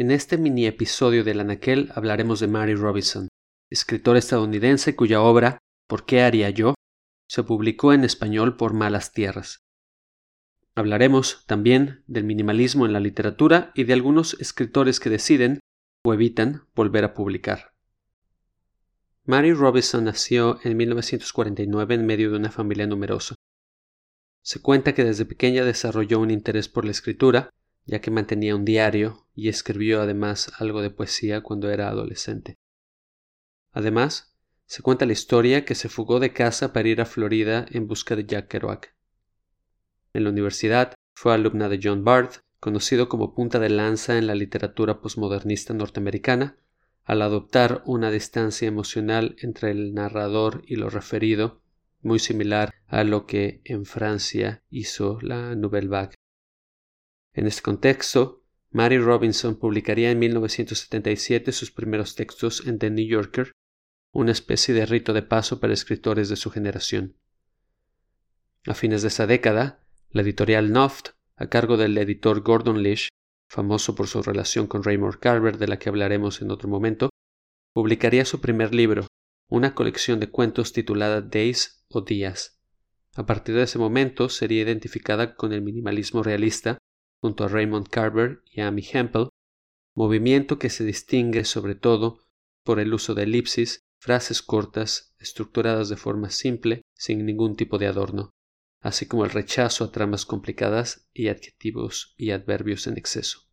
En este mini episodio del Anaquel hablaremos de Mary Robinson, escritora estadounidense cuya obra ¿Por qué haría yo? se publicó en español por Malas Tierras. Hablaremos también del minimalismo en la literatura y de algunos escritores que deciden o evitan volver a publicar. Mary Robinson nació en 1949 en medio de una familia numerosa. Se cuenta que desde pequeña desarrolló un interés por la escritura ya que mantenía un diario y escribió además algo de poesía cuando era adolescente. Además, se cuenta la historia que se fugó de casa para ir a Florida en busca de Jack Kerouac. En la universidad fue alumna de John Barth, conocido como punta de lanza en la literatura posmodernista norteamericana, al adoptar una distancia emocional entre el narrador y lo referido, muy similar a lo que en Francia hizo la Nouvelle Vague. En este contexto, Mary Robinson publicaría en 1977 sus primeros textos en The New Yorker, una especie de rito de paso para escritores de su generación. A fines de esa década, la editorial Noft, a cargo del editor Gordon Lish, famoso por su relación con Raymond Carver de la que hablaremos en otro momento, publicaría su primer libro, una colección de cuentos titulada Days o Días. A partir de ese momento sería identificada con el minimalismo realista junto a Raymond Carver y Amy Hempel, movimiento que se distingue sobre todo por el uso de elipsis, frases cortas, estructuradas de forma simple, sin ningún tipo de adorno, así como el rechazo a tramas complicadas y adjetivos y adverbios en exceso.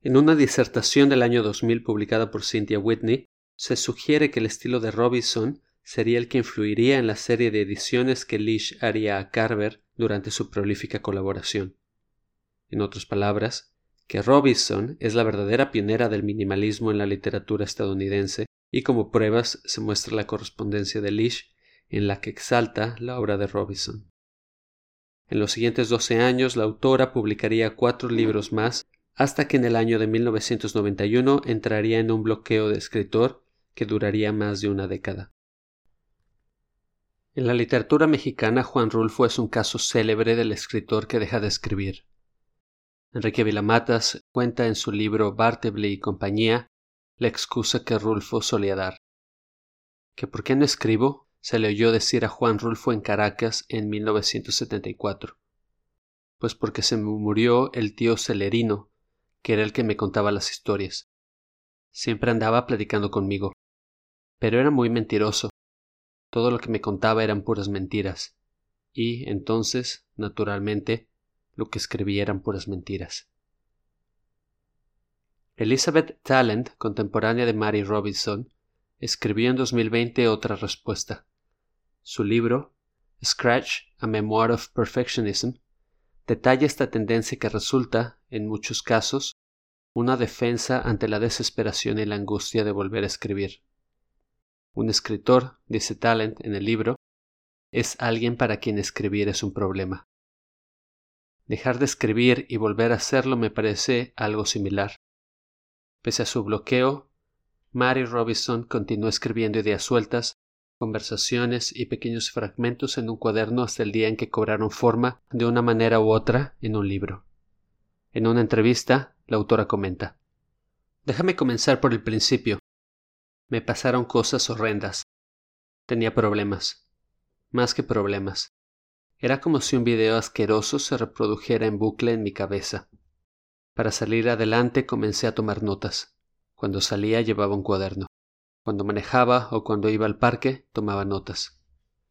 En una disertación del año 2000 publicada por Cynthia Whitney, se sugiere que el estilo de Robinson sería el que influiría en la serie de ediciones que Lish haría a Carver durante su prolífica colaboración. En otras palabras, que Robinson es la verdadera pionera del minimalismo en la literatura estadounidense y como pruebas se muestra la correspondencia de Lish en la que exalta la obra de Robinson. En los siguientes doce años la autora publicaría cuatro libros más hasta que en el año de 1991 entraría en un bloqueo de escritor que duraría más de una década. En la literatura mexicana Juan Rulfo es un caso célebre del escritor que deja de escribir. Enrique Vilamatas cuenta en su libro Bartleby y compañía la excusa que Rulfo solía dar. Que por qué no escribo se le oyó decir a Juan Rulfo en Caracas en 1974. Pues porque se me murió el tío Celerino, que era el que me contaba las historias. Siempre andaba platicando conmigo. Pero era muy mentiroso. Todo lo que me contaba eran puras mentiras. Y entonces, naturalmente, lo que escribía eran puras mentiras. Elizabeth Talent, contemporánea de Mary Robinson, escribió en 2020 otra respuesta. Su libro, Scratch, A Memoir of Perfectionism, detalla esta tendencia que resulta, en muchos casos, una defensa ante la desesperación y la angustia de volver a escribir. Un escritor, dice Talent en el libro, es alguien para quien escribir es un problema. Dejar de escribir y volver a hacerlo me parece algo similar. Pese a su bloqueo, Mary Robinson continuó escribiendo ideas sueltas, conversaciones y pequeños fragmentos en un cuaderno hasta el día en que cobraron forma de una manera u otra en un libro. En una entrevista, la autora comenta Déjame comenzar por el principio. Me pasaron cosas horrendas. Tenía problemas. Más que problemas. Era como si un video asqueroso se reprodujera en bucle en mi cabeza. Para salir adelante comencé a tomar notas. Cuando salía llevaba un cuaderno. Cuando manejaba o cuando iba al parque tomaba notas.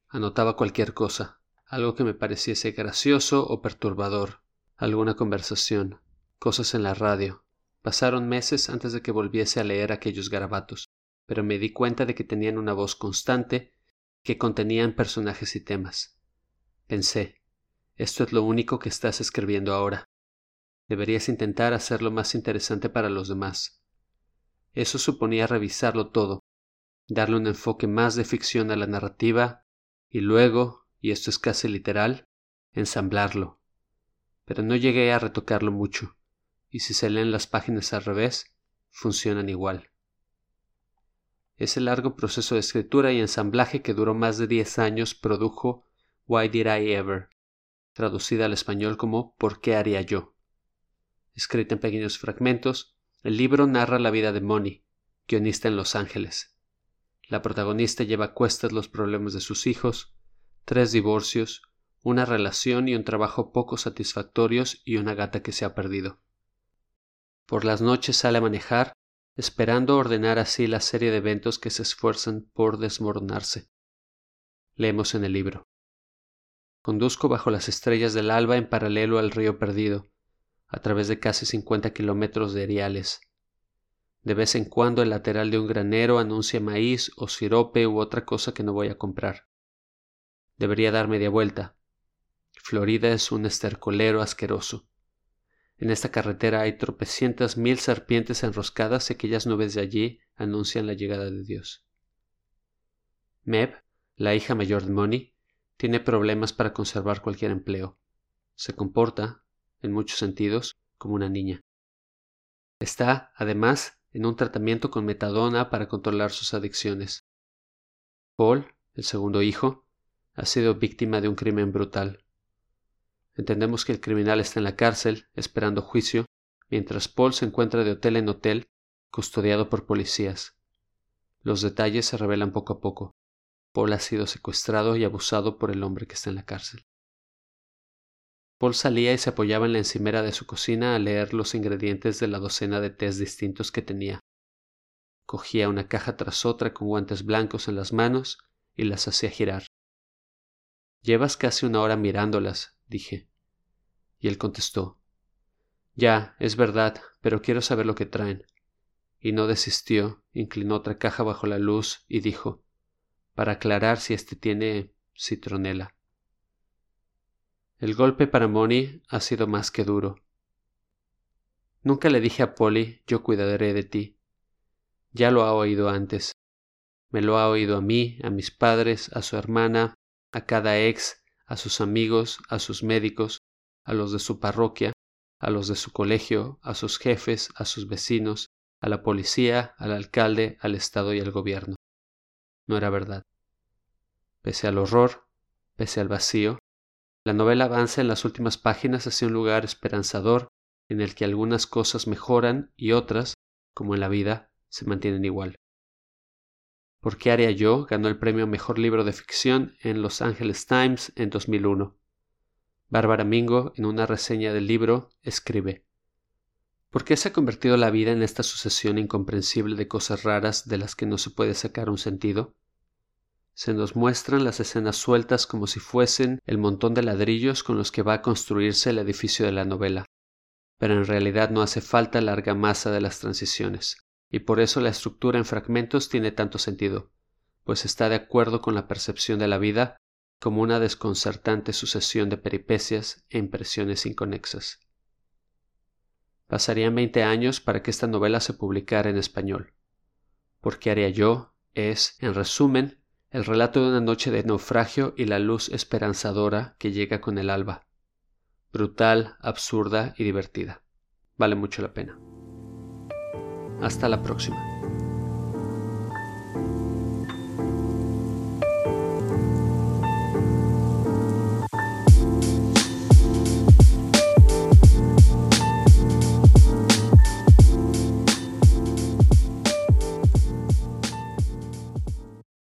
Anotaba cualquier cosa, algo que me pareciese gracioso o perturbador, alguna conversación, cosas en la radio. Pasaron meses antes de que volviese a leer aquellos garabatos, pero me di cuenta de que tenían una voz constante, que contenían personajes y temas. Pensé, esto es lo único que estás escribiendo ahora. Deberías intentar hacerlo más interesante para los demás. Eso suponía revisarlo todo, darle un enfoque más de ficción a la narrativa y luego, y esto es casi literal, ensamblarlo. Pero no llegué a retocarlo mucho, y si se leen las páginas al revés, funcionan igual. Ese largo proceso de escritura y ensamblaje que duró más de diez años produjo Why Did I Ever, traducida al español como ¿Por qué haría yo? Escrita en pequeños fragmentos, el libro narra la vida de Moni, guionista en Los Ángeles. La protagonista lleva a cuestas los problemas de sus hijos, tres divorcios, una relación y un trabajo poco satisfactorios y una gata que se ha perdido. Por las noches sale a manejar, esperando ordenar así la serie de eventos que se esfuerzan por desmoronarse. Leemos en el libro. Conduzco bajo las estrellas del alba en paralelo al río perdido, a través de casi cincuenta kilómetros de eriales. De vez en cuando el lateral de un granero anuncia maíz o sirope u otra cosa que no voy a comprar. Debería dar media vuelta. Florida es un estercolero asqueroso. En esta carretera hay tropecientas mil serpientes enroscadas y aquellas nubes de allí anuncian la llegada de Dios. Meb, la hija mayor de Money, tiene problemas para conservar cualquier empleo. Se comporta, en muchos sentidos, como una niña. Está, además, en un tratamiento con metadona para controlar sus adicciones. Paul, el segundo hijo, ha sido víctima de un crimen brutal. Entendemos que el criminal está en la cárcel, esperando juicio, mientras Paul se encuentra de hotel en hotel, custodiado por policías. Los detalles se revelan poco a poco. Paul ha sido secuestrado y abusado por el hombre que está en la cárcel. Paul salía y se apoyaba en la encimera de su cocina a leer los ingredientes de la docena de tés distintos que tenía. Cogía una caja tras otra con guantes blancos en las manos y las hacía girar. Llevas casi una hora mirándolas, dije. Y él contestó Ya, es verdad, pero quiero saber lo que traen. Y no desistió, inclinó otra caja bajo la luz y dijo para aclarar si éste tiene citronela. El golpe para Moni ha sido más que duro. Nunca le dije a Polly yo cuidaré de ti. Ya lo ha oído antes. Me lo ha oído a mí, a mis padres, a su hermana, a cada ex, a sus amigos, a sus médicos, a los de su parroquia, a los de su colegio, a sus jefes, a sus vecinos, a la policía, al alcalde, al Estado y al gobierno. No era verdad. Pese al horror, pese al vacío, la novela avanza en las últimas páginas hacia un lugar esperanzador en el que algunas cosas mejoran y otras, como en la vida, se mantienen igual. ¿Por qué haría yo? ganó el premio Mejor Libro de Ficción en Los Angeles Times en 2001. Bárbara Mingo, en una reseña del libro, escribe ¿Por qué se ha convertido la vida en esta sucesión incomprensible de cosas raras de las que no se puede sacar un sentido? se nos muestran las escenas sueltas como si fuesen el montón de ladrillos con los que va a construirse el edificio de la novela. Pero en realidad no hace falta larga masa de las transiciones, y por eso la estructura en fragmentos tiene tanto sentido, pues está de acuerdo con la percepción de la vida como una desconcertante sucesión de peripecias e impresiones inconexas. Pasarían veinte años para que esta novela se publicara en español. ¿Por qué haría yo? Es, en resumen, el relato de una noche de naufragio y la luz esperanzadora que llega con el alba. Brutal, absurda y divertida. Vale mucho la pena. Hasta la próxima.